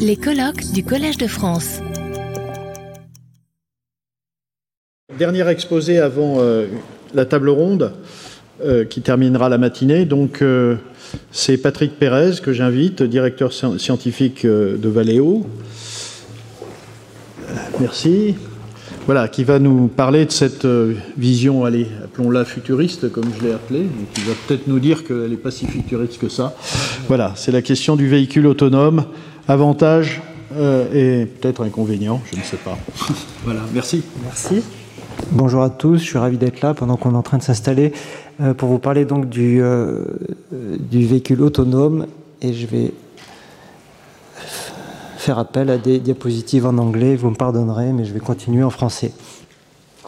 Les colloques du Collège de France. Dernier exposé avant euh, la table ronde euh, qui terminera la matinée. Donc, euh, c'est Patrick Pérez que j'invite, directeur scientifique de Valeo. Merci. Voilà, qui va nous parler de cette vision, allez, appelons-la futuriste, comme je l'ai appelée, et qui va peut-être nous dire qu'elle n'est pas si futuriste que ça. Voilà, c'est la question du véhicule autonome, avantage et peut-être inconvénient, je ne sais pas. voilà, merci. Merci. Bonjour à tous, je suis ravi d'être là pendant qu'on est en train de s'installer euh, pour vous parler donc du, euh, du véhicule autonome et je vais faire appel à des diapositives en anglais, vous me pardonnerez, mais je vais continuer en français.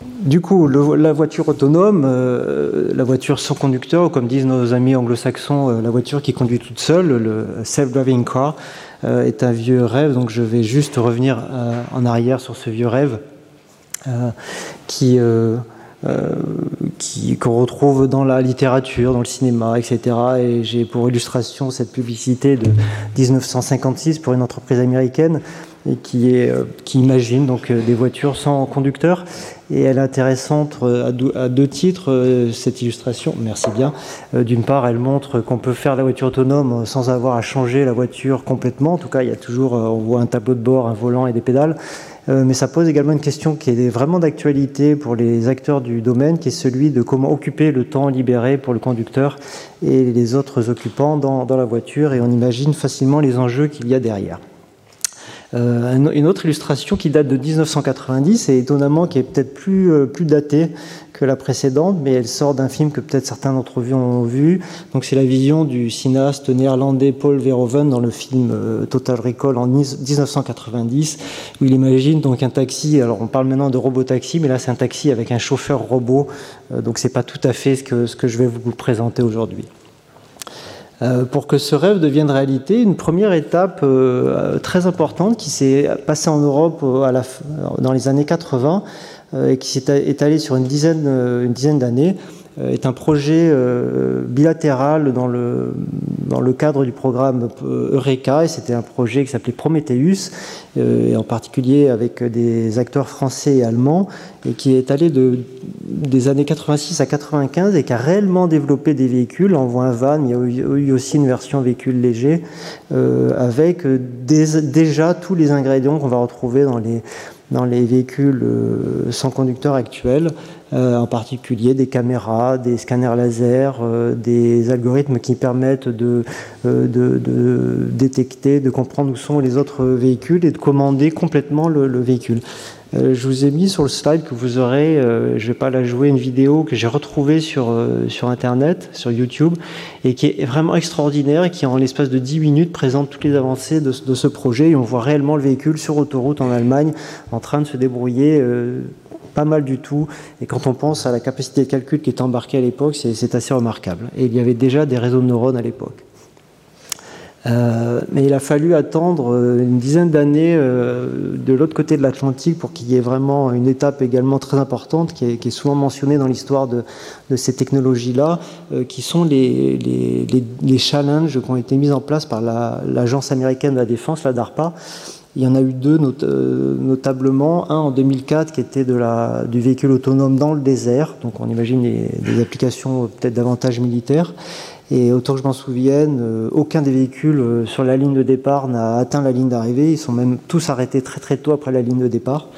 Du coup, la voiture autonome, euh, la voiture sans conducteur, ou comme disent nos amis anglo-saxons, la voiture qui conduit toute seule, le self-driving car, est un vieux rêve. Donc je vais juste revenir en arrière sur ce vieux rêve euh, qui euh, euh, qu'on retrouve dans la littérature, dans le cinéma, etc. Et j'ai pour illustration cette publicité de 1956 pour une entreprise américaine et qui imagine donc des voitures sans conducteur. Et elle est intéressante à deux, titres, cette illustration. Merci bien. D'une part, elle montre qu'on peut faire la voiture autonome sans avoir à changer la voiture complètement. En tout cas, il y a toujours, on voit un tableau de bord, un volant et des pédales. Euh, mais ça pose également une question qui est vraiment d'actualité pour les acteurs du domaine, qui est celui de comment occuper le temps libéré pour le conducteur et les autres occupants dans la voiture, et on imagine facilement les enjeux qu'il y a derrière. Euh, une autre illustration qui date de 1990 et étonnamment qui est peut-être plus, euh, plus datée que la précédente, mais elle sort d'un film que peut-être certains d'entre vous ont vu. Donc c'est la vision du cinéaste néerlandais Paul Verhoeven dans le film euh, Total Recall en 1990, où il imagine donc un taxi. Alors on parle maintenant de robot taxi, mais là c'est un taxi avec un chauffeur robot. donc c'est pas tout à fait ce que, ce que je vais vous présenter aujourd'hui. Euh, pour que ce rêve devienne réalité, une première étape euh, très importante qui s'est passée en Europe euh, dans les années 80 et qui s'est étalée sur une dizaine, une dizaine d'années, est un projet euh, bilatéral dans le, dans le cadre du programme Eureka, et c'était un projet qui s'appelait Prometheus, euh, et en particulier avec des acteurs français et allemands, et qui est allé de, des années 86 à 95 et qui a réellement développé des véhicules. On voit un van, il y a eu aussi une version véhicule léger, avec déjà tous les ingrédients qu'on va retrouver dans les dans les véhicules sans conducteur actuels, euh, en particulier des caméras, des scanners laser, euh, des algorithmes qui permettent de, euh, de, détecter, de comprendre où sont les autres véhicules et de commander complètement le, le véhicule. je vous ai mis sur le slide que vous aurez, je ne vais pas la jouer, une vidéo que j'ai retrouvée sur, Internet, sur YouTube, et qui est vraiment extraordinaire et qui, en l'espace de 10 minutes, présente toutes les avancées de, ce projet. Et on voit réellement le véhicule sur autoroute en Allemagne en train de se débrouiller pas mal du tout. Et quand on pense à la capacité de calcul qui était embarquée à l'époque, c'est assez remarquable. Et il y avait déjà des réseaux de neurones à l'époque. Euh, mais il a fallu attendre euh, une dizaine d'années euh, de l'autre côté de l'Atlantique pour qu'il y ait vraiment une étape également très importante qui est, souvent mentionnée dans l'histoire de, ces technologies-là, qui sont les, les, challenges qui ont été mis en place par l'Agence américaine de la défense, la DARPA, il y en a eu deux euh, notablement, un en 2004 qui était du véhicule autonome dans le désert, donc on imagine des, applications peut-être davantage militaires. Et autant que je m'en souvienne, euh, aucun des véhicules euh, sur la ligne de départ n'a atteint la ligne d'arrivée. Ils sont même tous arrêtés très très tôt après la ligne de départ.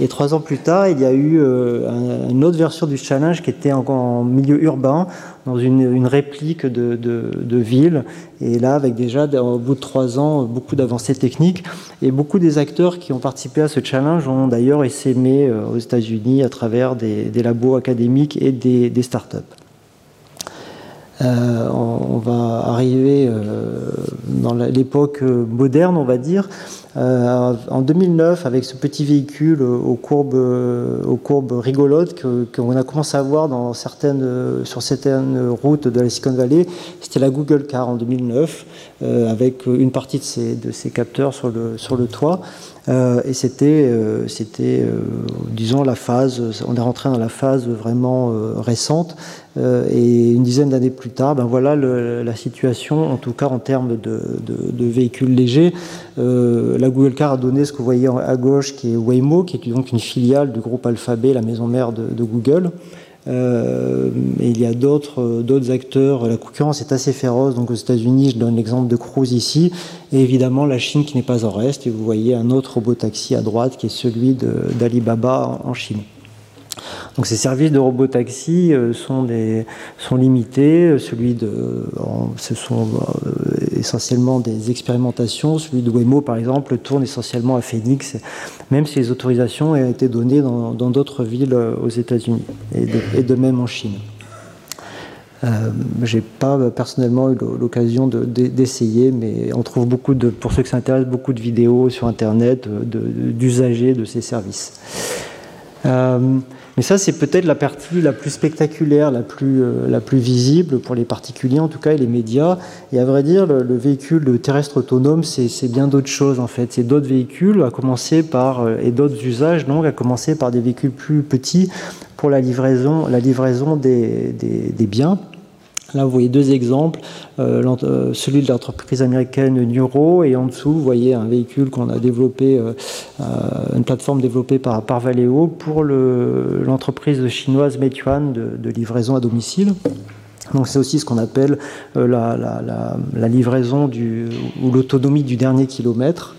Et trois ans plus tard, il y a eu euh, une autre version du challenge qui était en, milieu urbain, dans une, réplique de, ville. Et là, avec déjà, au bout de trois ans, beaucoup d'avancées techniques. Et beaucoup des acteurs qui ont participé à ce challenge ont d'ailleurs essaimé euh, aux États-Unis à travers des, labos académiques et des, des startups. Euh, on, va arriver euh, dans l'époque moderne, on va dire. Euh, en 2009, avec ce petit véhicule aux courbes, rigolotes qu'on a commencé à voir sur certaines routes de la Silicon Valley, c'était la Google Car en 2009. avec une partie de ces capteurs sur le toit. Euh, et c'était, euh, c'était euh, disons, la phase, on est rentré dans la phase vraiment récente. et une dizaine d'années plus tard, ben voilà la situation, en tout cas en termes de, de, véhicules légers. la Google Car a donné ce que vous voyez à gauche, qui est Waymo, qui est donc une filiale du groupe Alphabet, la maison mère de, Google. Euh, il y a d'autres, d'autres acteurs. La concurrence est assez féroce. Donc aux États-Unis, je donne l'exemple de Cruise ici, et évidemment la Chine qui n'est pas en reste. Et vous voyez un autre robot taxi à droite qui est celui d'Alibaba en Chine. Donc ces services de robotaxi euh, sont, sont limités. Celui de, ce sont euh, essentiellement des expérimentations. Celui de Waymo, par exemple, tourne essentiellement à Phoenix, même si les autorisations ont été données dans d'autres villes euh, aux États-Unis et, de même en Chine. Euh, j'ai pas personnellement eu l'occasion d'essayer, mais on trouve beaucoup de, pour ceux qui s'intéressent, beaucoup de vidéos sur Internet d'usagers de, ces services. Mais ça, c'est peut-être la partie la plus spectaculaire, la plus, euh, la plus visible pour les particuliers, en tout cas, et les médias. Et à vrai dire, le, véhicule terrestre autonome, c'est bien d'autres choses, en fait. C'est d'autres véhicules, à commencer par, euh, et d'autres usages, donc, à commencer par des véhicules plus petits pour la livraison, la livraison des, des biens. Là, vous voyez deux exemples, euh, euh, celui de l'entreprise américaine Neuro, et en dessous, vous voyez un véhicule qu'on a développé, euh, une plateforme développée par, par Valeo pour l'entreprise chinoise Meituan de, livraison à domicile. Donc c'est aussi ce qu'on appelle la, livraison ou l'autonomie du dernier kilomètre.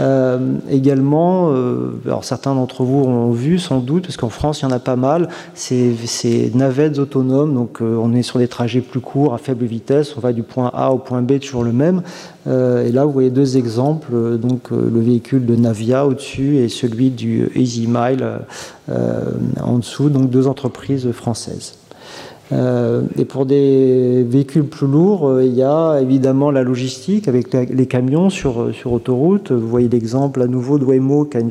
Euh, également, euh, alors certains d'entre vous ont vu sans doute, parce qu'en France il y en a pas mal, ces, navettes autonomes, donc euh, on est sur des trajets plus courts à faible vitesse, on va du point A au point B toujours le même. et là vous voyez deux exemples, donc le véhicule de Navia au-dessus et celui du Easy Mile en dessous, donc deux entreprises françaises. Euh, et pour des véhicules plus lourds, euh, il y a évidemment la logistique avec les camions sur, euh, sur autoroute. Vous voyez l'exemple à nouveau de Waymo qui a une,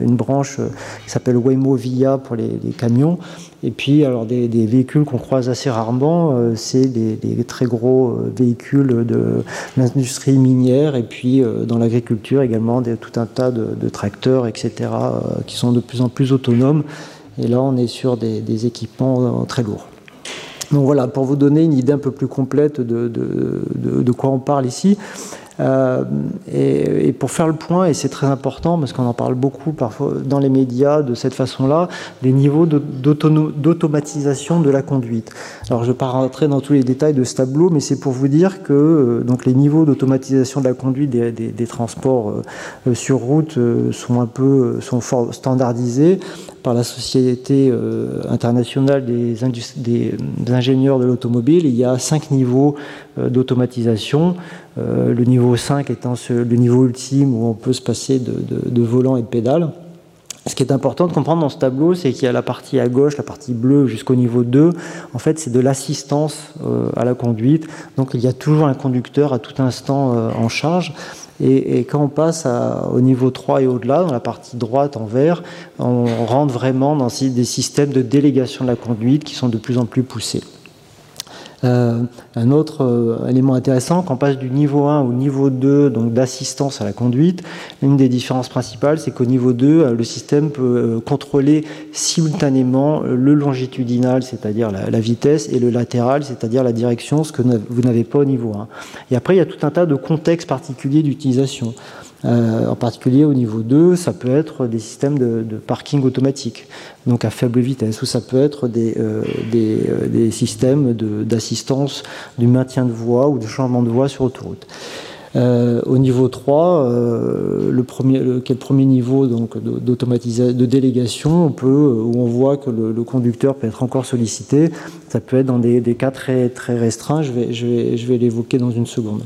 une, branche qui s'appelle Waymo Via pour les, camions. Et puis, alors des, véhicules qu'on croise assez rarement, c'est des, très gros véhicules de l'industrie minière et puis dans l'agriculture également tout un tas de, tracteurs, etc., qui sont de plus en plus autonomes. Et là, on est sur des équipements très lourds. Donc voilà, pour vous donner une idée un peu plus complète de, de, quoi on parle ici. Euh, et, pour faire le point, et c'est très important parce qu'on en parle beaucoup parfois dans les médias de cette façon-là, les niveaux d'automatisation de la conduite. Alors je ne vais pas rentrer dans tous les détails de ce tableau, mais c'est pour vous dire que euh, donc les niveaux d'automatisation de la conduite des, transports euh, sur route sont un peu sont standardisés par la Société euh, internationale des, ingénieurs de l'automobile. Il y a cinq niveaux euh, d'automatisation. Euh, le niveau 5 étant le niveau ultime où on peut se passer de, volant et de pédale. Ce qui est important de comprendre dans ce tableau, c'est qu'il y a la partie à gauche, la partie bleue jusqu'au niveau 2. En fait, c'est de l'assistance à la conduite. Donc, il y a toujours un conducteur à tout instant en charge. Et, quand on passe au niveau 3 et au-delà, dans la partie droite en vert, on rentre vraiment dans des systèmes de délégation de la conduite qui sont de plus en plus poussés. Euh, un autre euh, élément intéressant, quand on passe du niveau 1 au niveau 2, donc d'assistance à la conduite, une des différences principales, c'est qu'au niveau 2, euh, le système peut contrôler simultanément le longitudinal, c'est-à-dire la, vitesse, et le latéral, c'est-à-dire la direction, ce que vous n'avez pas au niveau 1. Et après, il y a tout un tas de contextes particuliers d'utilisation. Euh, en particulier au niveau 2, ça peut être des systèmes de, parking automatique, donc à faible vitesse, ou ça peut être des, euh, euh, systèmes d'assistance du maintien de voie ou de changement de voie sur autoroute. au niveau 3, le premier, quel premier niveau donc d'automatisation, de délégation, on peut, où on voit que le, conducteur peut être encore sollicité. Ça peut être dans des, cas très, très restreints. Je vais l'évoquer dans une seconde.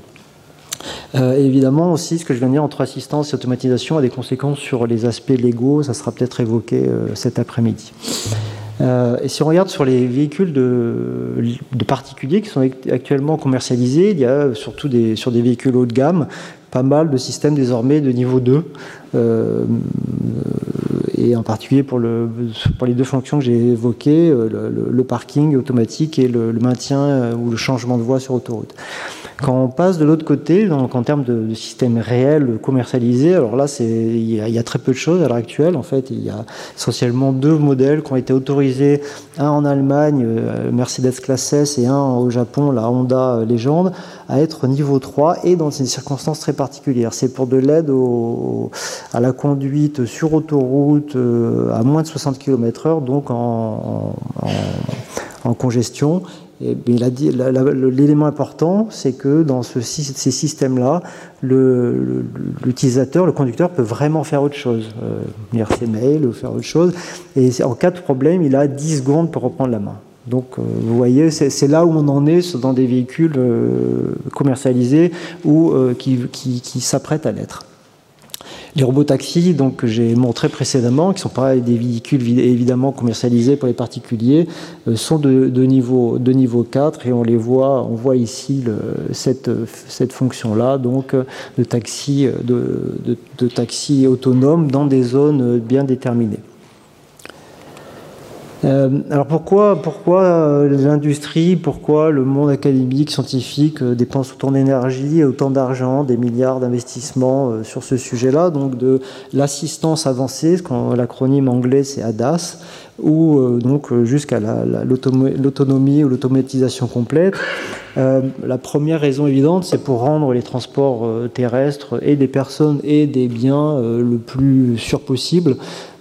Euh, évidemment aussi, ce que je viens de dire entre assistance et automatisation a des conséquences sur les aspects légaux, ça sera peut-être évoqué euh, cet après-midi. Euh, et si on regarde sur les véhicules de, particuliers qui sont actuellement commercialisés, il y a surtout sur des véhicules haut de gamme pas mal de systèmes désormais de niveau 2, et en particulier pour, le, pour les deux fonctions que j'ai évoquées, le, parking automatique et le, maintien ou le changement de voie sur autoroute. Quand on passe de l'autre côté, donc en termes de, systèmes réels commercialisés, alors là, il y, a très peu de choses à l'heure actuelle. En fait, il y a essentiellement deux modèles qui ont été autorisés, un en Allemagne, euh, Mercedes Classe S, et un au Japon, la Honda Legend, à être niveau 3 et dans des circonstances très particulières. C'est pour de l'aide à la conduite sur autoroute euh, à moins de 60 km/h, donc en, en congestion l'élément important, c'est que dans ce, ces systèmes-là, l'utilisateur, le, conducteur peut vraiment faire autre chose, euh, lire ses mails ou faire autre chose. Et en cas de problème, il a 10 secondes pour reprendre la main. Donc, euh, vous voyez, c'est là où on en est dans des véhicules euh, commercialisés ou qui, qui s'apprêtent à l'être. Les robotaxis, donc que j'ai montré précédemment, qui sont pas des véhicules évidemment commercialisés pour les particuliers, euh, sont de, niveau, de niveau 4 et on les voit, on voit ici cette, fonction-là, donc de taxi, de, de taxi autonome dans des zones bien déterminées. Euh, alors pourquoi, pourquoi euh, l'industrie, pourquoi le monde académique, scientifique euh, dépense autant d'énergie autant d'argent, des milliards d'investissements sur ce sujet-là, donc de l'assistance avancée, l'acronyme anglais c'est ADAS, ou donc jusqu'à l'autonomie ou l'automatisation complète. la première raison évidente, c'est pour rendre les transports terrestres et des personnes et des biens le plus sûr possible.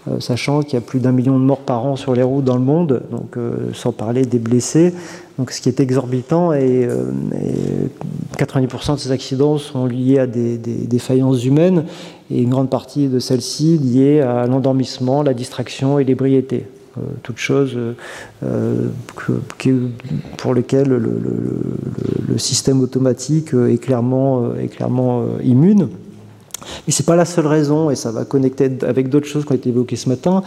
Euh, sachant qu'il y a plus d'un million de morts par an sur les routes dans le monde, donc euh, sans parler des blessés. Donc, ce qui est exorbitant et, 90% euh, de ces accidents sont liés à des, défaillances humaines et une grande partie de celles-ci liées à l'endormissement, la distraction et l'ébriété. toutes choses pour lesquelles le, système automatique est clairement, est clairement immune. Mais ce n'est pas la seule raison, et ça va connecter avec d'autres choses qui ont été évoquées ce matin.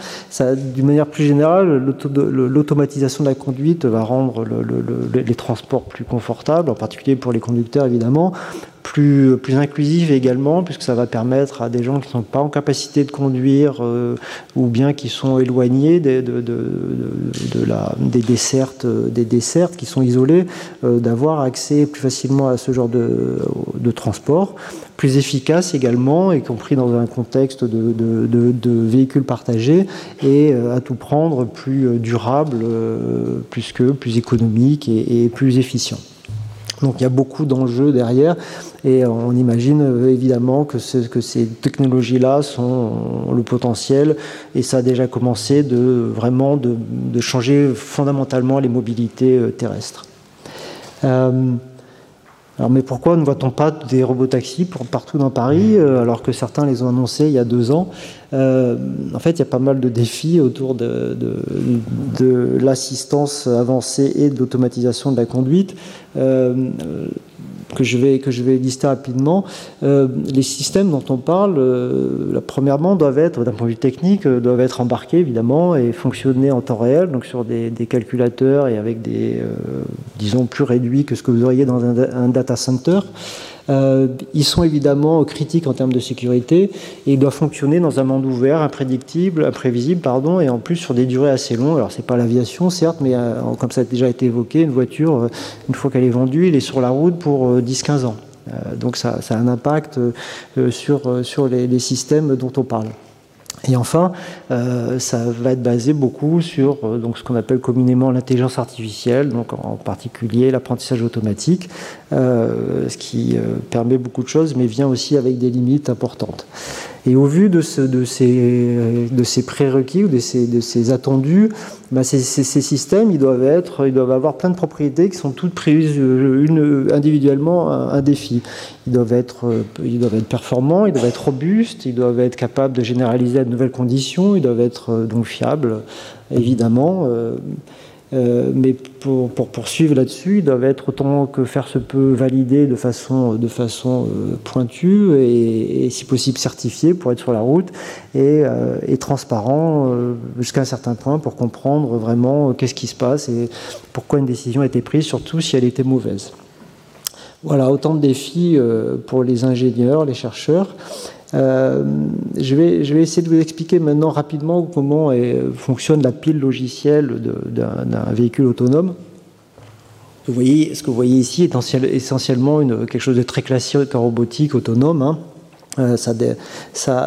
D'une manière plus générale, l'automatisation de la conduite va rendre les transports plus confortables, en particulier pour les conducteurs évidemment, plus, inclusive également, puisque ça va permettre à des gens qui ne sont pas en capacité de conduire euh, ou bien qui sont éloignés de, de, de, la, des, dessertes, des dessertes qui sont isolées, euh, d'avoir accès plus facilement à ce genre de, transport, plus efficace également, y compris dans un contexte de, véhicules partagés, et euh, à tout prendre plus durable, plus que plus économique et, et plus efficient. Donc il y a beaucoup d'enjeux derrière. Et on imagine euh, évidemment que, que ces technologies-là sont le potentiel, et ça a déjà commencé de vraiment de, changer fondamentalement les mobilités euh, terrestres. Euh, alors, mais pourquoi ne voit-on pas des robotaxis partout dans Paris, alors que certains les ont annoncés il y a deux ans? En fait, il y a pas mal de défis autour de, de l'assistance avancée et de l'automatisation de la conduite que je vais, que je vais lister rapidement. Euh, les systèmes dont on parle, euh, premièrement, doivent être, d'un point de vue technique, euh, doivent être embarqués évidemment et fonctionner en temps réel, donc sur des, calculateurs et avec des, disons, plus réduits que ce que vous auriez dans un data center. Euh, ils sont évidemment critiques en termes de sécurité et ils doivent fonctionner dans un monde ouvert, imprédictible, imprévisible, pardon, et en plus sur des durées assez longues. Alors c'est pas l'aviation certes, mais euh, comme ça a déjà été évoqué, une voiture, euh, une fois qu'elle est vendue, elle est sur la route pour 10-15 ans. donc ça, a un impact sur, sur les systèmes dont on parle. Et enfin, euh, ça va être basé beaucoup sur euh, donc, ce qu'on appelle communément l'intelligence artificielle, donc en particulier l'apprentissage automatique, euh, ce qui permet beaucoup de choses, mais vient aussi avec des limites importantes. Et au vu de, ces, prérequis ou de ces, attendus, bah, ces, systèmes, ils doivent, être, ils doivent avoir plein de propriétés qui sont toutes prises une, individuellement un, défi. Ils doivent, être, ils doivent être performants, ils doivent être robustes, ils doivent être capables de généraliser à de nouvelles conditions, ils doivent être donc fiables, évidemment. Euh, euh, mais pour, poursuivre là-dessus, ils doivent être autant que faire se peut validés de façon, de façon euh, pointue et, si possible certifiés pour être sur la route et, euh, et transparents jusqu'à un certain point pour comprendre vraiment qu'est-ce qui se passe et pourquoi une décision a été prise, surtout si elle était mauvaise. Voilà, autant de défis pour les ingénieurs, les chercheurs. Euh, je, vais, essayer de vous expliquer maintenant rapidement comment fonctionne la pile logicielle d'un véhicule autonome. Vous voyez, ce que vous voyez ici est essentiellement quelque chose de très classique en robotique autonome. Hein. Euh, ça,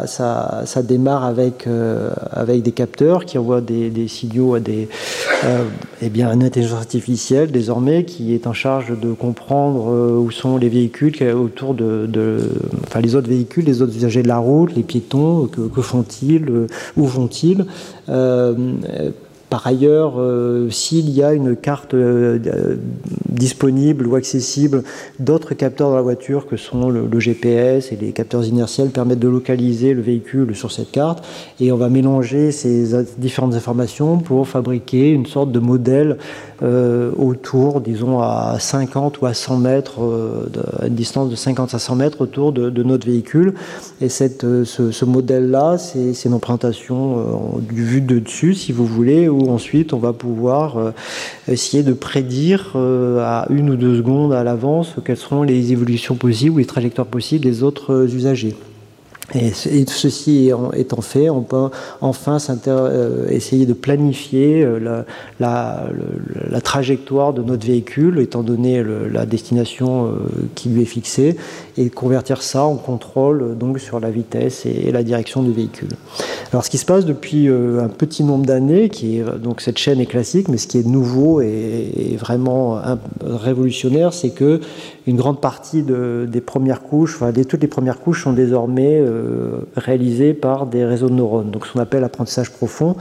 ça, ça, démarre avec, euh, avec des capteurs qui envoient des, signaux à des, euh, eh bien, une intelligence artificielle désormais qui est en charge de comprendre euh, où sont les véhicules autour de, de, enfin les autres véhicules, les autres usagers de la route, les piétons, que, que font-ils, où vont-ils par ailleurs, euh, s'il y a une carte euh, euh, disponible ou accessible d'autres capteurs dans la voiture que sont le, GPS et les capteurs inertiels permettent de localiser le véhicule sur cette carte et on va mélanger ces différentes informations pour fabriquer une sorte de modèle autour, disons à 50 ou à 100 mètres, à une distance de 50 à 100 mètres autour de, notre véhicule. Et ce, modèle-là, c'est une représentation du vue de dessus, si vous voulez, ensuite on va pouvoir euh, essayer de prédire euh, à une ou deux secondes à l'avance quelles seront les évolutions possibles ou les trajectoires possibles des autres euh, usagers. Et, ceci étant fait, on peut enfin euh, essayer de planifier euh, la, trajectoire de notre véhicule, étant donné la destination euh, qui lui est fixée, et convertir ça en contrôle donc sur la vitesse et, la direction du véhicule. Alors, ce qui se passe depuis un petit nombre d'années, qui donc cette chaîne est classique, mais ce qui est nouveau et, vraiment révolutionnaire, c'est que une grande partie des premières couches, enfin, toutes les premières couches sont désormais euh, réalisées par des réseaux de neurones. Donc, ce qu'on appelle apprentissage profond,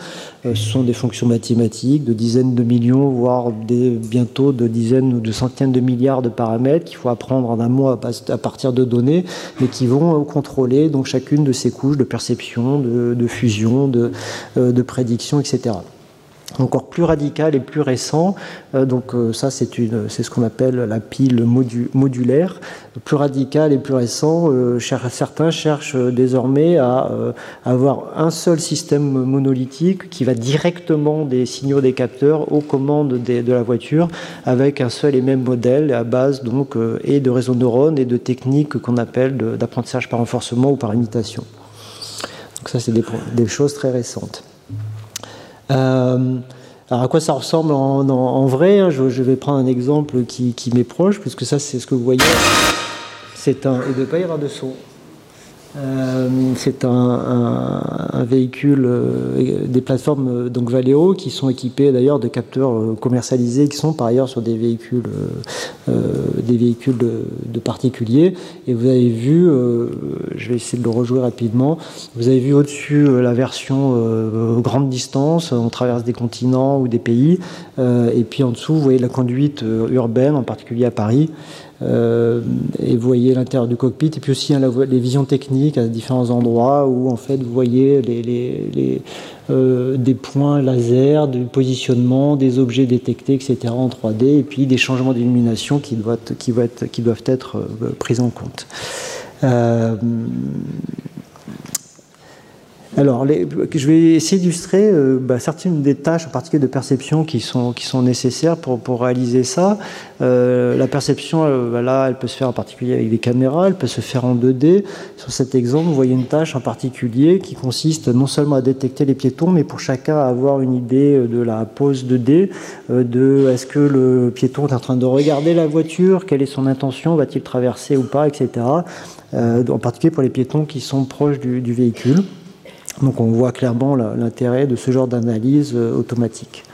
euh, ce sont des fonctions mathématiques de dizaines de millions, voire bientôt de dizaines ou de centaines de milliards de paramètres qu'il faut apprendre en un mois à partir de données, mais qui vont contrôler donc chacune de ces couches de perception, de, fusion, euh, de prédiction, etc encore plus radical et plus récent. Euh, donc euh, ça, c'est ce qu'on appelle la pile modulaire. Plus radical et plus récent, euh, certains cherchent désormais à avoir un seul système monolithique qui va directement des signaux des capteurs aux commandes de la voiture avec un seul et même modèle à base donc et de réseaux de neurones et de techniques qu'on appelle d'apprentissage par renforcement ou par imitation. Donc ça, c'est des choses très récentes. Euh, alors à quoi ça ressemble en, vrai hein, je, vais prendre un exemple qui, m'est proche, puisque ça c'est ce que vous voyez. C'est un. Il ne doit pas y de son. Euh, c'est un, véhicule, euh, des plateformes euh, donc Valeo qui sont équipées d'ailleurs de capteurs commercialisés qui sont par ailleurs sur des véhicules, des véhicules de, particuliers. Et vous avez vu, je vais essayer de le rejouer rapidement. Vous avez vu au-dessus la version grande distance, on traverse des continents ou des pays, et puis en dessous vous voyez la conduite urbaine, en particulier à Paris. Euh, et vous voyez l'intérieur du cockpit, et puis aussi hein, les visions techniques à différents endroits où en fait vous voyez les, euh, des points laser, du positionnement, des objets détectés, etc. en 3D, et puis des changements d'illumination qui, doivent, être euh, pris en compte. Alors, je vais essayer d'illustrer euh, bah, certaines des tâches, en particulier de perception, qui sont, nécessaires pour, réaliser ça. Euh, la perception, euh, là, elle peut se faire en particulier avec des caméras, elle peut se faire en 2D. Sur cet exemple, vous voyez une tâche en particulier qui consiste non seulement à détecter les piétons, mais pour chacun à avoir une idée de la pose 2D, de est-ce que le piéton est en train de regarder la voiture, quelle est son intention, va-t-il traverser ou pas, etc. en particulier pour les piétons qui sont proches du véhicule. Donc on voit clairement l'intérêt de ce genre d'analyse euh, automatique.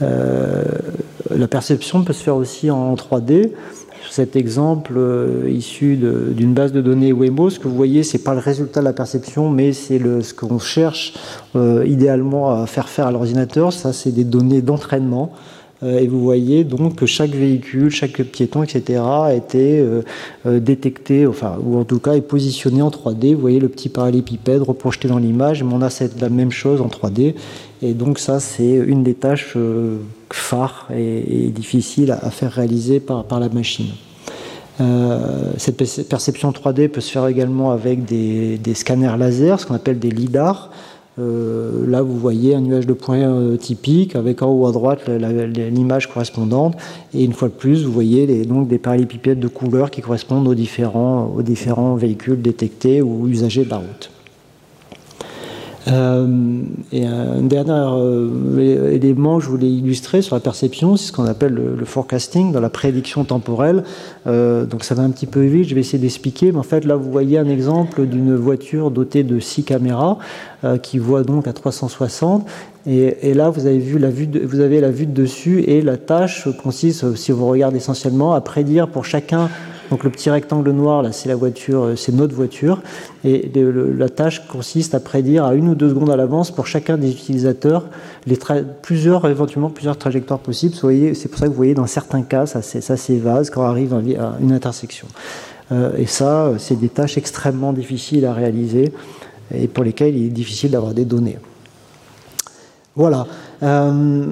Euh, la perception peut se faire aussi en 3D. Sur cet exemple euh, issu d'une base de données Waymo, ce que vous voyez, ce n'est pas le résultat de la perception, mais c'est ce qu'on cherche idéalement à faire faire à l'ordinateur. Ça, c'est des données d'entraînement. Euh, et vous voyez donc que chaque véhicule, chaque piéton, etc. a été euh, euh, détecté, enfin, ou en tout cas est positionné en 3D. Vous voyez le petit parallépipède reprojeté dans l'image, mais on a cette, la même chose en 3D. Et donc ça, c'est une des tâches phares et, difficiles à, faire réaliser par, la machine. cette perception 3D peut se faire également avec des, des scanners laser, ce qu'on appelle des LIDAR. Euh, là, vous voyez un nuage de points euh, typique avec en haut à droite l'image correspondante. Et une fois de plus, vous voyez donc des parallépipèdes de couleurs qui correspondent aux différents, véhicules détectés ou usagers de la route. Euh, et un dernier euh, élément que je voulais illustrer sur la perception, c'est ce qu'on appelle le, forecasting, dans la prédiction temporelle. Euh, donc ça va un petit peu vite, je vais essayer d'expliquer. Mais en fait, là, vous voyez un exemple d'une voiture dotée de six caméras qui voit donc à 360. Et, là, vous avez, vu la vue vous avez la vue de dessus et la tâche consiste, si vous regardez essentiellement, à prédire pour chacun donc le petit rectangle noir, là, c'est la voiture, euh, c'est notre voiture. Et la tâche consiste à prédire à une ou deux secondes à l'avance pour chacun des utilisateurs les plusieurs, éventuellement plusieurs trajectoires possibles. C'est pour ça que vous voyez dans certains cas, ça, s'évase quand on arrive à une intersection. Euh, et ça, c'est des tâches extrêmement difficiles à réaliser et pour lesquelles il est difficile d'avoir des données. Voilà. Euh,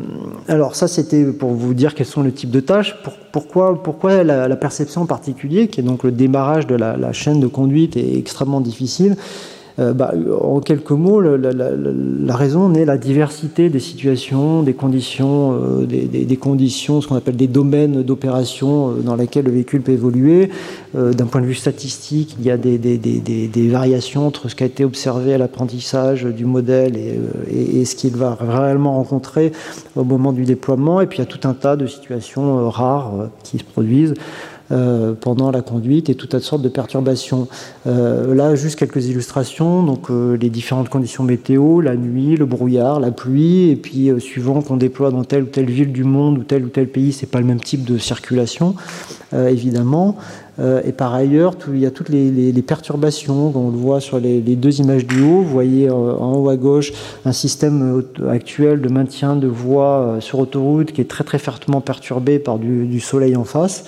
alors ça, c'était pour vous dire quels sont les types de tâches. pourquoi, pourquoi la, perception en particulier, qui est donc le démarrage de la chaîne de conduite, est extrêmement difficile? Euh, bah, en quelques mots, la, raison est la diversité des situations, des conditions, euh, des, conditions, ce qu'on appelle des domaines d'opération euh, dans lesquels le véhicule peut évoluer. D'un point de vue statistique, il y a des, variations entre ce qui a été observé à l'apprentissage du modèle et, ce qu'il va réellement rencontrer au moment du déploiement. Et puis il y a tout un tas de situations rares qui se produisent. Euh, pendant la conduite et toutes sortes de perturbations. Euh, là, juste quelques illustrations. Donc, euh, les différentes conditions météo, la nuit, le brouillard, la pluie, et puis suivant qu'on déploie dans telle ou telle ville du monde ou tel ou tel pays, c'est pas le même type de circulation, évidemment. et par ailleurs, il y a toutes les, perturbations, on le voit sur les, deux images du haut. Vous voyez en haut à gauche un système actuel de maintien de voie sur autoroute qui est très très fortement perturbé par du soleil en face.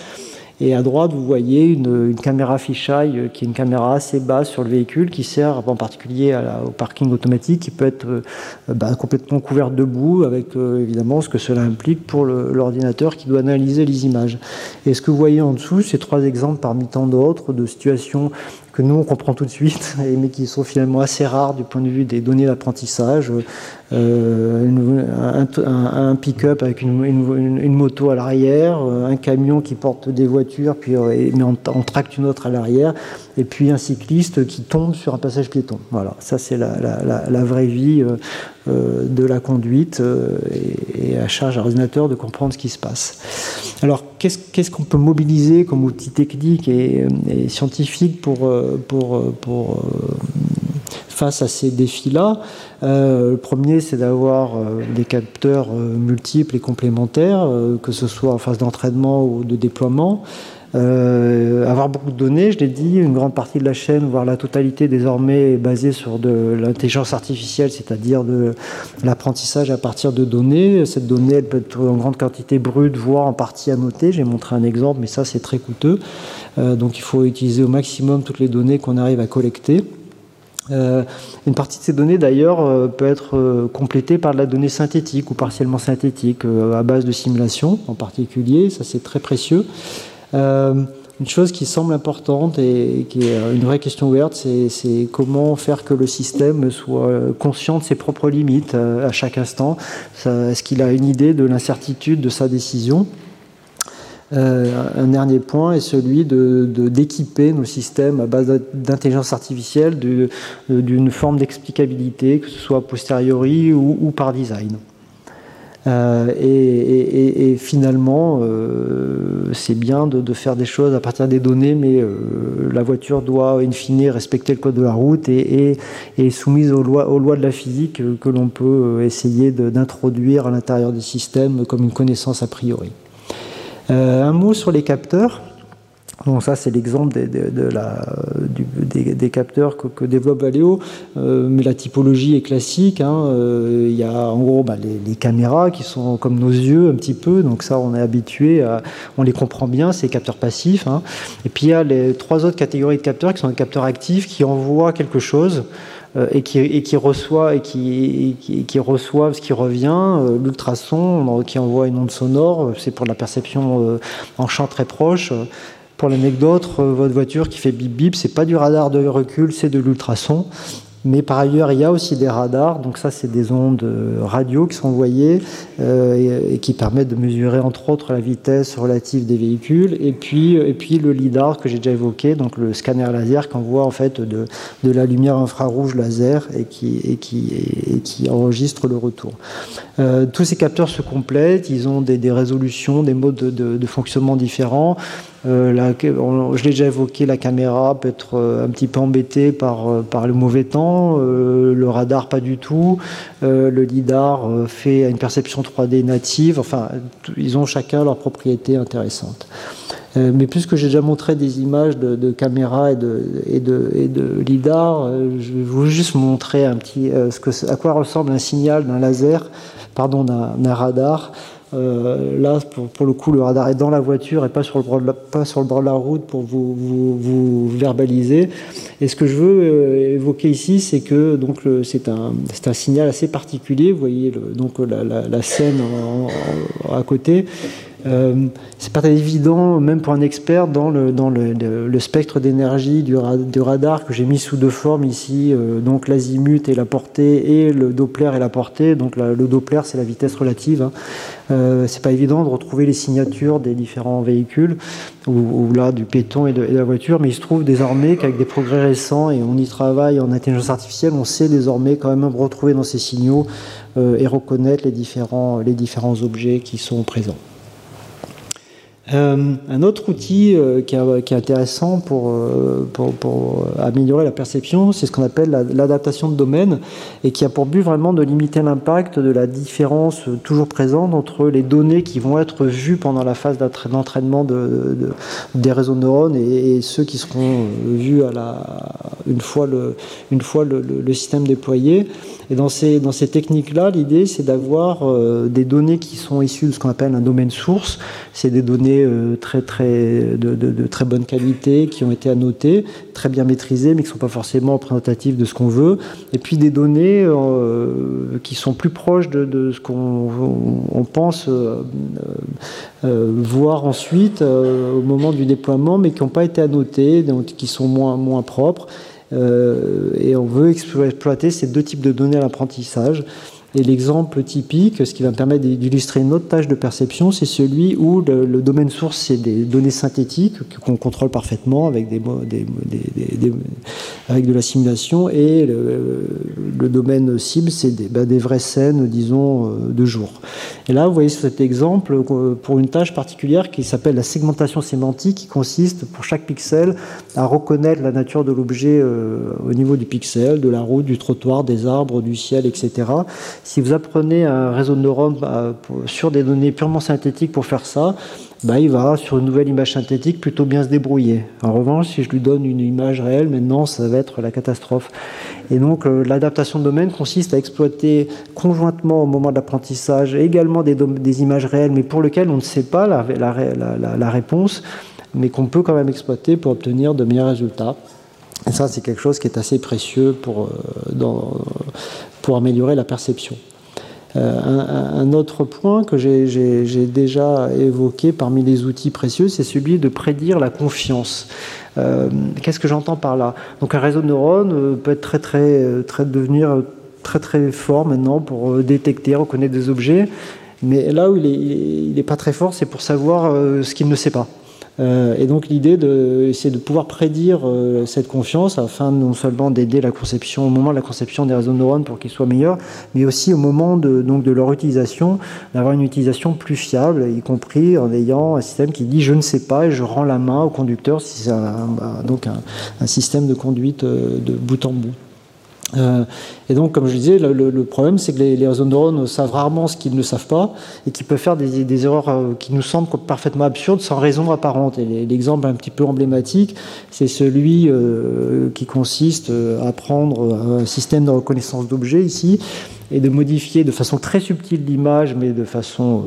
Et à droite, vous voyez une, caméra fisheye euh, qui est une caméra assez basse sur le véhicule qui sert en particulier au parking automatique qui peut être euh, bah, complètement couverte de boue avec euh, évidemment ce que cela implique pour l'ordinateur qui doit analyser les images. Et ce que vous voyez en dessous, c'est trois exemples parmi tant d'autres de situations que nous on comprend tout de suite, mais qui sont finalement assez rares du point de vue des données d'apprentissage. Euh, un, pick-up avec une, moto à l'arrière, euh, un camion qui porte des voitures, puis euh, mais on, tracte une autre à l'arrière, et puis un cycliste qui tombe sur un passage piéton. Voilà, ça c'est la, vraie vie de la conduite et, à charge à l'ordinateur de comprendre ce qui se passe. Alors qu'est-ce qu'on peut mobiliser comme outil technique et, scientifique pour, pour, pour face à ces défis-là. Euh, le premier, c'est d'avoir euh, des capteurs euh, multiples et complémentaires, que ce soit en phase d'entraînement ou de déploiement. avoir beaucoup de données, je l'ai dit, une grande partie de la chaîne, voire la totalité désormais est basée sur de l'intelligence artificielle, c'est-à-dire de l'apprentissage à partir de données. Cette donnée, elle peut être en grande quantité brute, voire en partie annotée. J'ai montré un exemple, mais ça c'est très coûteux. donc il faut utiliser au maximum toutes les données qu'on arrive à collecter. Euh, une partie de ces données, d'ailleurs, euh, peut être euh, complétée par de la donnée synthétique ou partiellement synthétique, à base de simulation en particulier. Ça, c'est très précieux. une chose qui semble importante et qui est une vraie question ouverte, c'est comment faire que le système soit conscient de ses propres limites à chaque instant. Est-ce qu'il a une idée de l'incertitude de sa décision? Euh, un dernier point est celui d'équiper de, nos systèmes à base d'intelligence artificielle d'une forme d'explicabilité, que ce soit a posteriori ou, par design. Euh, et, finalement, euh, c'est bien de, faire des choses à partir des données, mais la voiture doit, in fine, respecter le code de la route et, soumise aux lois de la physique que l'on peut essayer d'introduire à l'intérieur du système comme une connaissance a priori. Euh, un mot sur les capteurs. Donc ça, c'est l'exemple des, capteurs que, développe Valeo, euh, mais la typologie est classique. Hein. Euh, il y a en gros bah, les, caméras qui sont comme nos yeux un petit peu, donc ça, on est habitué, on les comprend bien, c'est capteurs passifs. Hein. Et puis il y a les trois autres catégories de capteurs qui sont des capteurs actifs qui envoient quelque chose. Euh, et, qui, reçoit et qui, qui, ce qui revient. Euh, l'ultrason qui envoie une onde sonore, c'est pour la perception euh, en champ très proche. Pour l'anecdote, votre voiture qui fait bip bip, c'est pas du radar de recul, c'est de l'ultrason. Mais par ailleurs, il y a aussi des radars. Donc ça, c'est des ondes radio qui sont envoyées et, qui permettent de mesurer entre autres la vitesse relative des véhicules. Et puis, et puis le lidar que j'ai déjà évoqué, donc le scanner laser qui envoie en fait de, de la lumière infrarouge laser et qui, et qui, et qui enregistre le retour. tous ces capteurs se complètent. Ils ont des, des résolutions, des modes de, de, de fonctionnement différents. Euh, la, je l'ai déjà évoqué, la caméra peut être euh, un petit peu embêtée par, euh, par le mauvais temps, le radar pas du tout, le lidar fait une perception 3D native, enfin, ils ont chacun leurs propriétés intéressantes. mais puisque j'ai déjà montré des images de, de caméra et de, et, de, et de lidar, je vais vous juste montrer un petit, ce que, à quoi ressemble un signal d'un laser, pardon, d'un radar. Euh, là, pour, pour, le coup, le radar est dans la voiture et pas sur le bord de la, pas sur le bord de la route pour vous, vous, verbaliser. Et ce que je veux euh, évoquer ici, c'est que donc c'est un, un signal assez particulier. Vous voyez donc la, la, scène à côté. Euh, c'est pas évident, même pour un expert, dans le, spectre d'énergie du, ra du, radar que j'ai mis sous deux formes ici, euh, donc l'azimut et la portée, et le Doppler et la portée. Donc le Doppler, c'est la vitesse relative. Hein. Euh, c'est pas évident de retrouver les signatures des différents véhicules, ou, là du péton et de, la voiture, mais il se trouve désormais qu'avec des progrès récents, et on y travaille en intelligence artificielle, on sait désormais quand même retrouver dans ces signaux et reconnaître les différents objets qui sont présents. Euh, un autre outil euh, qui, est intéressant pour, euh, améliorer la perception, c'est ce qu'on appelle l'adaptation la, de domaine et qui a pour but vraiment de limiter l'impact de la différence toujours présente entre les données qui vont être vues pendant la phase d'entraînement de, de, des réseaux de neurones et, ceux qui seront vus à la, une fois le, le, système déployé. Et dans ces, dans ces techniques-là, l'idée, c'est d'avoir des données qui sont issues de ce qu'on appelle un domaine source. C'est des données euh, très, très, de, très bonne qualité qui ont été annotées, très bien maîtrisées, mais qui ne sont pas forcément représentatives de ce qu'on veut. Et puis des données euh, qui sont plus proches de, ce qu'on on pense euh, voir ensuite au moment du déploiement, mais qui n'ont pas été annotées, donc qui sont moins, moins propres. Et on veut exploiter ces deux types de données à l'apprentissage. Et l'exemple typique, ce qui va me permettre d'illustrer une autre tâche de perception, c'est celui où le, domaine source, c'est des données synthétiques qu'on contrôle parfaitement avec, des, avec de la simulation, et le, domaine cible, c'est des, bah, vraies scènes, disons, euh, de jour. Et là, vous voyez sur cet exemple, euh, pour une tâche particulière qui s'appelle la segmentation sémantique, qui consiste pour chaque pixel à reconnaître la nature de l'objet euh, au niveau du pixel, de la route, du trottoir, des arbres, du ciel, etc si vous apprenez un réseau de neurones bah, sur des données purement synthétiques pour faire ça, bah, il va, sur une nouvelle image synthétique, plutôt bien se débrouiller. En revanche, si je lui donne une image réelle, maintenant, ça va être la catastrophe. Et donc, euh, l'adaptation de domaine consiste à exploiter conjointement au moment de l'apprentissage également des, images réelles, mais pour lesquelles on ne sait pas la réponse, mais qu'on peut quand même exploiter pour obtenir de meilleurs résultats. Et ça, c'est quelque chose qui est assez précieux pour, euh, améliorer la perception. Euh, un, autre point que j'ai déjà évoqué parmi les outils précieux, c'est celui de prédire la confiance. Euh, Qu'est-ce que j'entends par là? Donc un réseau de neurones peut très très devenir très très fort maintenant pour détecter, reconnaître des objets, mais là où il n'est est pas très fort, c'est pour savoir ce qu'il ne sait pas. Euh, et donc l'idée, c'est de, pouvoir prédire euh, cette confiance afin non seulement d'aider la conception au moment de la conception des réseaux de neurones pour qu'ils soient meilleurs, mais aussi au moment de, leur utilisation, d'avoir une utilisation plus fiable, y compris en ayant un système qui dit je ne sais pas et je rends la main au conducteur si c'est un, donc un, système de conduite euh, de bout en bout. Euh, et donc, comme je disais, le, le, le problème, c'est que les, les, neurones savent rarement ce qu'ils ne savent pas et qui peuvent faire des, erreurs euh, qui nous semblent parfaitement absurdes sans raison apparente. Et l'exemple un petit peu emblématique, c'est celui euh, qui consiste à prendre un système de reconnaissance d'objets ici et de modifier de façon très subtile l'image, mais de façon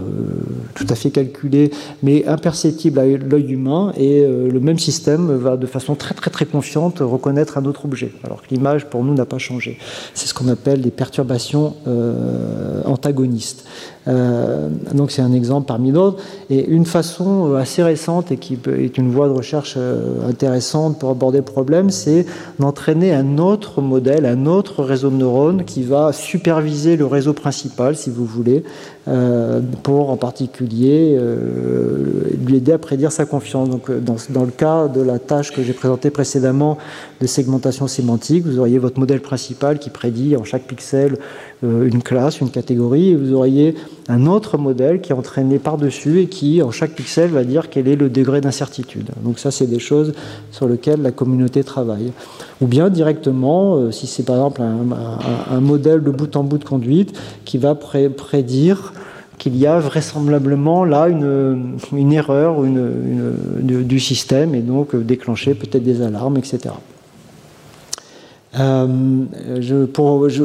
tout à fait calculée, mais imperceptible à l'œil humain, et le même système va de façon très très très confiante reconnaître un autre objet, alors que l'image pour nous n'a pas changé. C'est ce qu'on appelle des perturbations antagonistes. Euh, donc c'est un exemple parmi d'autres. Et une façon euh, assez récente et qui est une voie de recherche euh, intéressante pour aborder le problème, c'est d'entraîner un autre modèle, un autre réseau de neurones qui va superviser le réseau principal, si vous voulez, pour en particulier lui aider à prédire sa confiance. Donc dans, dans le cas de la tâche que j'ai présentée précédemment de segmentation sémantique, vous auriez votre modèle principal qui prédit en chaque pixel une classe, une catégorie, et vous auriez un autre modèle qui est entraîné par-dessus et qui, en chaque pixel, va dire quel est le degré d'incertitude. Donc ça, c'est des choses sur lesquelles la communauté travaille. Ou bien directement, euh, si c'est par exemple un, modèle de bout en bout de conduite qui va prédire qu'il y a vraisemblablement là une, erreur du système et donc déclencher peut-être des alarmes, etc. Euh, pour, je,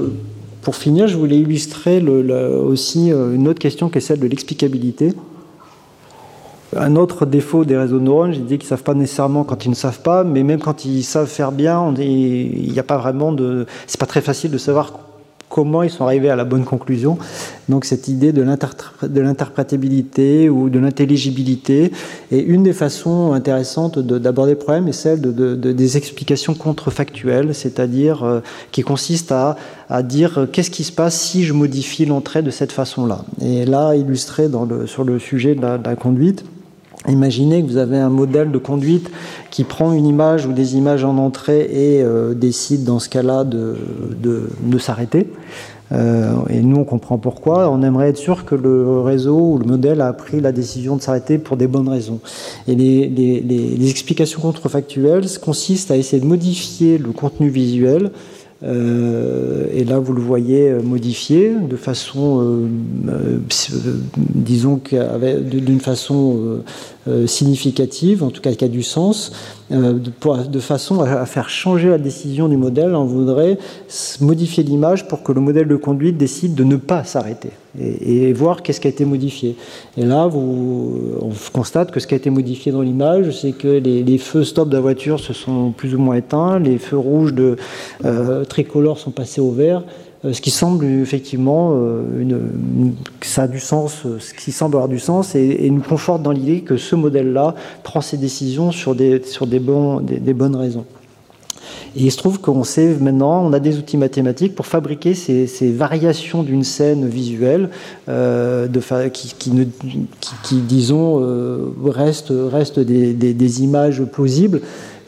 pour finir, je voulais illustrer aussi euh, une autre question qui est celle de l'explicabilité. Un autre défaut des réseaux de neurones, j'ai dit qu'ils ne savent pas nécessairement quand ils ne savent pas, mais même quand ils savent faire bien, il n'y a pas vraiment de. C'est pas très facile de savoir comment ils sont arrivés à la bonne conclusion. Donc cette idée de l'interprétabilité ou de l'intelligibilité est une des façons intéressantes d'aborder le problème est celle de, des explications contrefactuelles, c'est-à-dire euh, qui consiste à, dire euh, qu'est-ce qui se passe si je modifie l'entrée de cette façon-là. Et là, illustré sur le sujet de la conduite, Imaginez que vous avez un modèle de conduite qui prend une image ou des images en entrée et euh, décide dans ce cas-là de, de, s'arrêter. Euh, et nous, on comprend pourquoi. On aimerait être sûr que le réseau ou le modèle a pris la décision de s'arrêter pour des bonnes raisons. Et les, les, les explications contrefactuelles consistent à essayer de modifier le contenu visuel euh, et là, vous le voyez euh, modifié de façon, euh, disons, d'une façon significative, en tout cas qui a du sens. Euh, de, façon à, faire changer la décision du modèle. On voudrait modifier l'image pour que le modèle de conduite décide de ne pas s'arrêter et, voir qu'est-ce qui a été modifié. Et là, vous, on constate que ce qui a été modifié dans l'image, c'est que les, feux stop de la voiture se sont plus ou moins éteints, les feux rouges de euh, tricolore sont passés au vert. Euh, ce qui semble effectivement, euh, une, ça a du sens, euh, ce qui semble avoir du sens et, nous conforte dans l'idée que ce modèle-là prend ses décisions sur des, bonnes raisons. Et il se trouve qu'on sait maintenant, on a des outils mathématiques pour fabriquer ces, variations d'une scène visuelle qui, disons, restent, reste des, images plausibles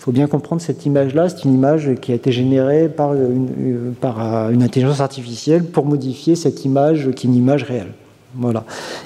faut bien comprendre cette image-là, c'est une image qui a été générée par une, par une intelligence artificielle pour modifier cette image qui est une image réelle. Voilà.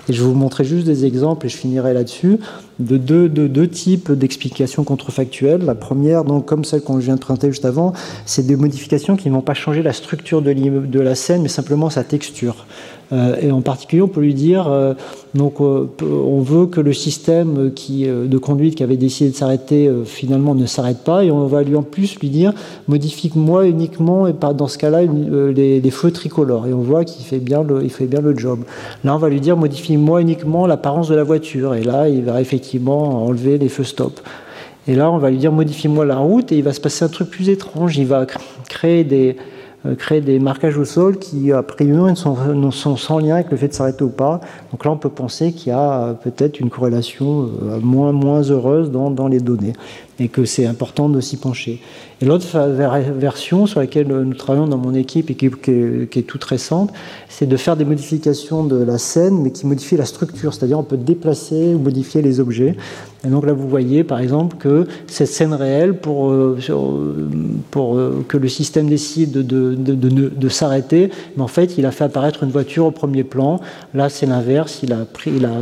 Et je vais vous montrer juste des exemples et je finirai là-dessus de deux, de deux types d'explications contrefactuelles. La première, donc, comme celle qu'on vient de présenter juste avant, c'est des modifications qui ne vont pas changer la structure de la scène, mais simplement sa texture. Euh, et en particulier, on peut lui dire, euh, donc, euh, on veut que le système qui, de conduite qui avait décidé de s'arrêter finalement ne s'arrête pas, et on va lui en plus lui dire, modifie-moi uniquement, et dans ce cas-là, les, feux tricolores. Et on voit qu'il fait bien le, il fait bien le job. Là, on va lui dire, modifie-moi uniquement l'apparence de la voiture, et là, il va effectivement enlever les feux stop. Et là, on va lui dire, modifie-moi la route, et il va se passer un truc plus étrange. Il va créer des créer des marquages au sol qui, a priori, sont, sont sans lien avec le fait de s'arrêter ou pas. Donc là, on peut penser qu'il y a euh, peut-être une corrélation euh, moins, heureuse dans, les données et que c'est important de s'y pencher. Et l'autre version sur laquelle nous travaillons dans mon équipe et qui, est, toute récente, c'est de faire des modifications de la scène, mais qui modifient la structure, c'est-à-dire on peut déplacer ou modifier les objets. Et donc là, vous voyez par exemple que cette scène réelle, pour, euh, euh, que le système décide de, s'arrêter, mais en fait, il a fait apparaître une voiture au premier plan. Là, c'est l'inverse, il a,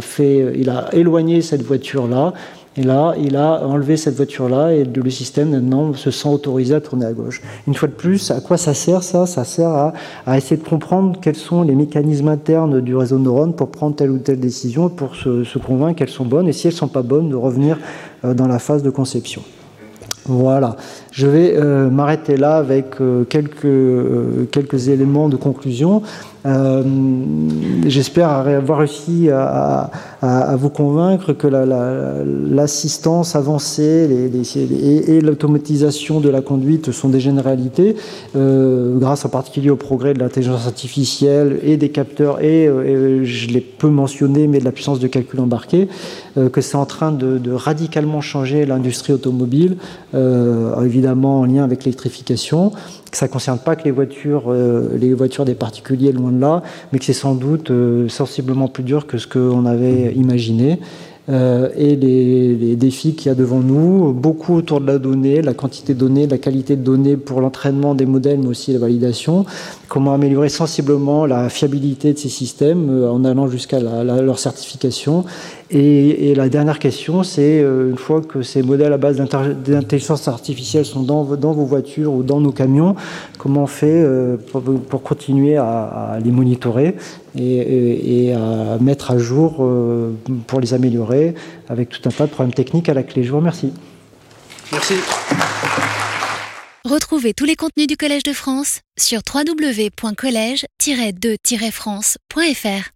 fait, il a éloigné cette voiture-là et là, il a enlevé cette voiture-là et le système maintenant se sent autorisé à tourner à gauche. Une fois de plus, à quoi ça sert ça? Ça sert à, à, essayer de comprendre quels sont les mécanismes internes du réseau de neurones pour prendre telle ou telle décision, pour se, se convaincre qu'elles sont bonnes et si elles ne sont pas bonnes, de revenir euh, dans la phase de conception. Voilà. Je vais euh, m'arrêter là avec euh, quelques, euh, quelques éléments de conclusion. J'espère avoir réussi à, vous convaincre que l'assistance avancée et, l'automatisation de la conduite sont des généralités, grâce en particulier au progrès de l'intelligence artificielle et des capteurs, et, je l'ai peu mentionné, mais de la puissance de calcul embarquée, que c'est en train de radicalement changer l'industrie automobile évidemment en lien avec l'électrification, que ça ne concerne pas que les voitures, euh, les voitures des particuliers, loin de là, mais que c'est sans doute euh, sensiblement plus dur que ce qu'on avait imaginé. Euh, et les, défis qu'il y a devant nous, beaucoup autour de la donnée, la quantité de données, la qualité de données pour l'entraînement des modèles, mais aussi la validation, comment améliorer sensiblement la fiabilité de ces systèmes euh, en allant jusqu'à leur certification. Et, la dernière question, c'est euh, une fois que ces modèles à base d'intelligence artificielle sont dans, dans, vos voitures ou dans nos camions, comment on fait pour, continuer à, les monitorer et, et, à mettre à jour pour les améliorer avec tout un tas de problèmes techniques à la clé? Je vous remercie. Merci. Retrouvez tous les contenus du Collège de France sur www.colège-2-france.fr.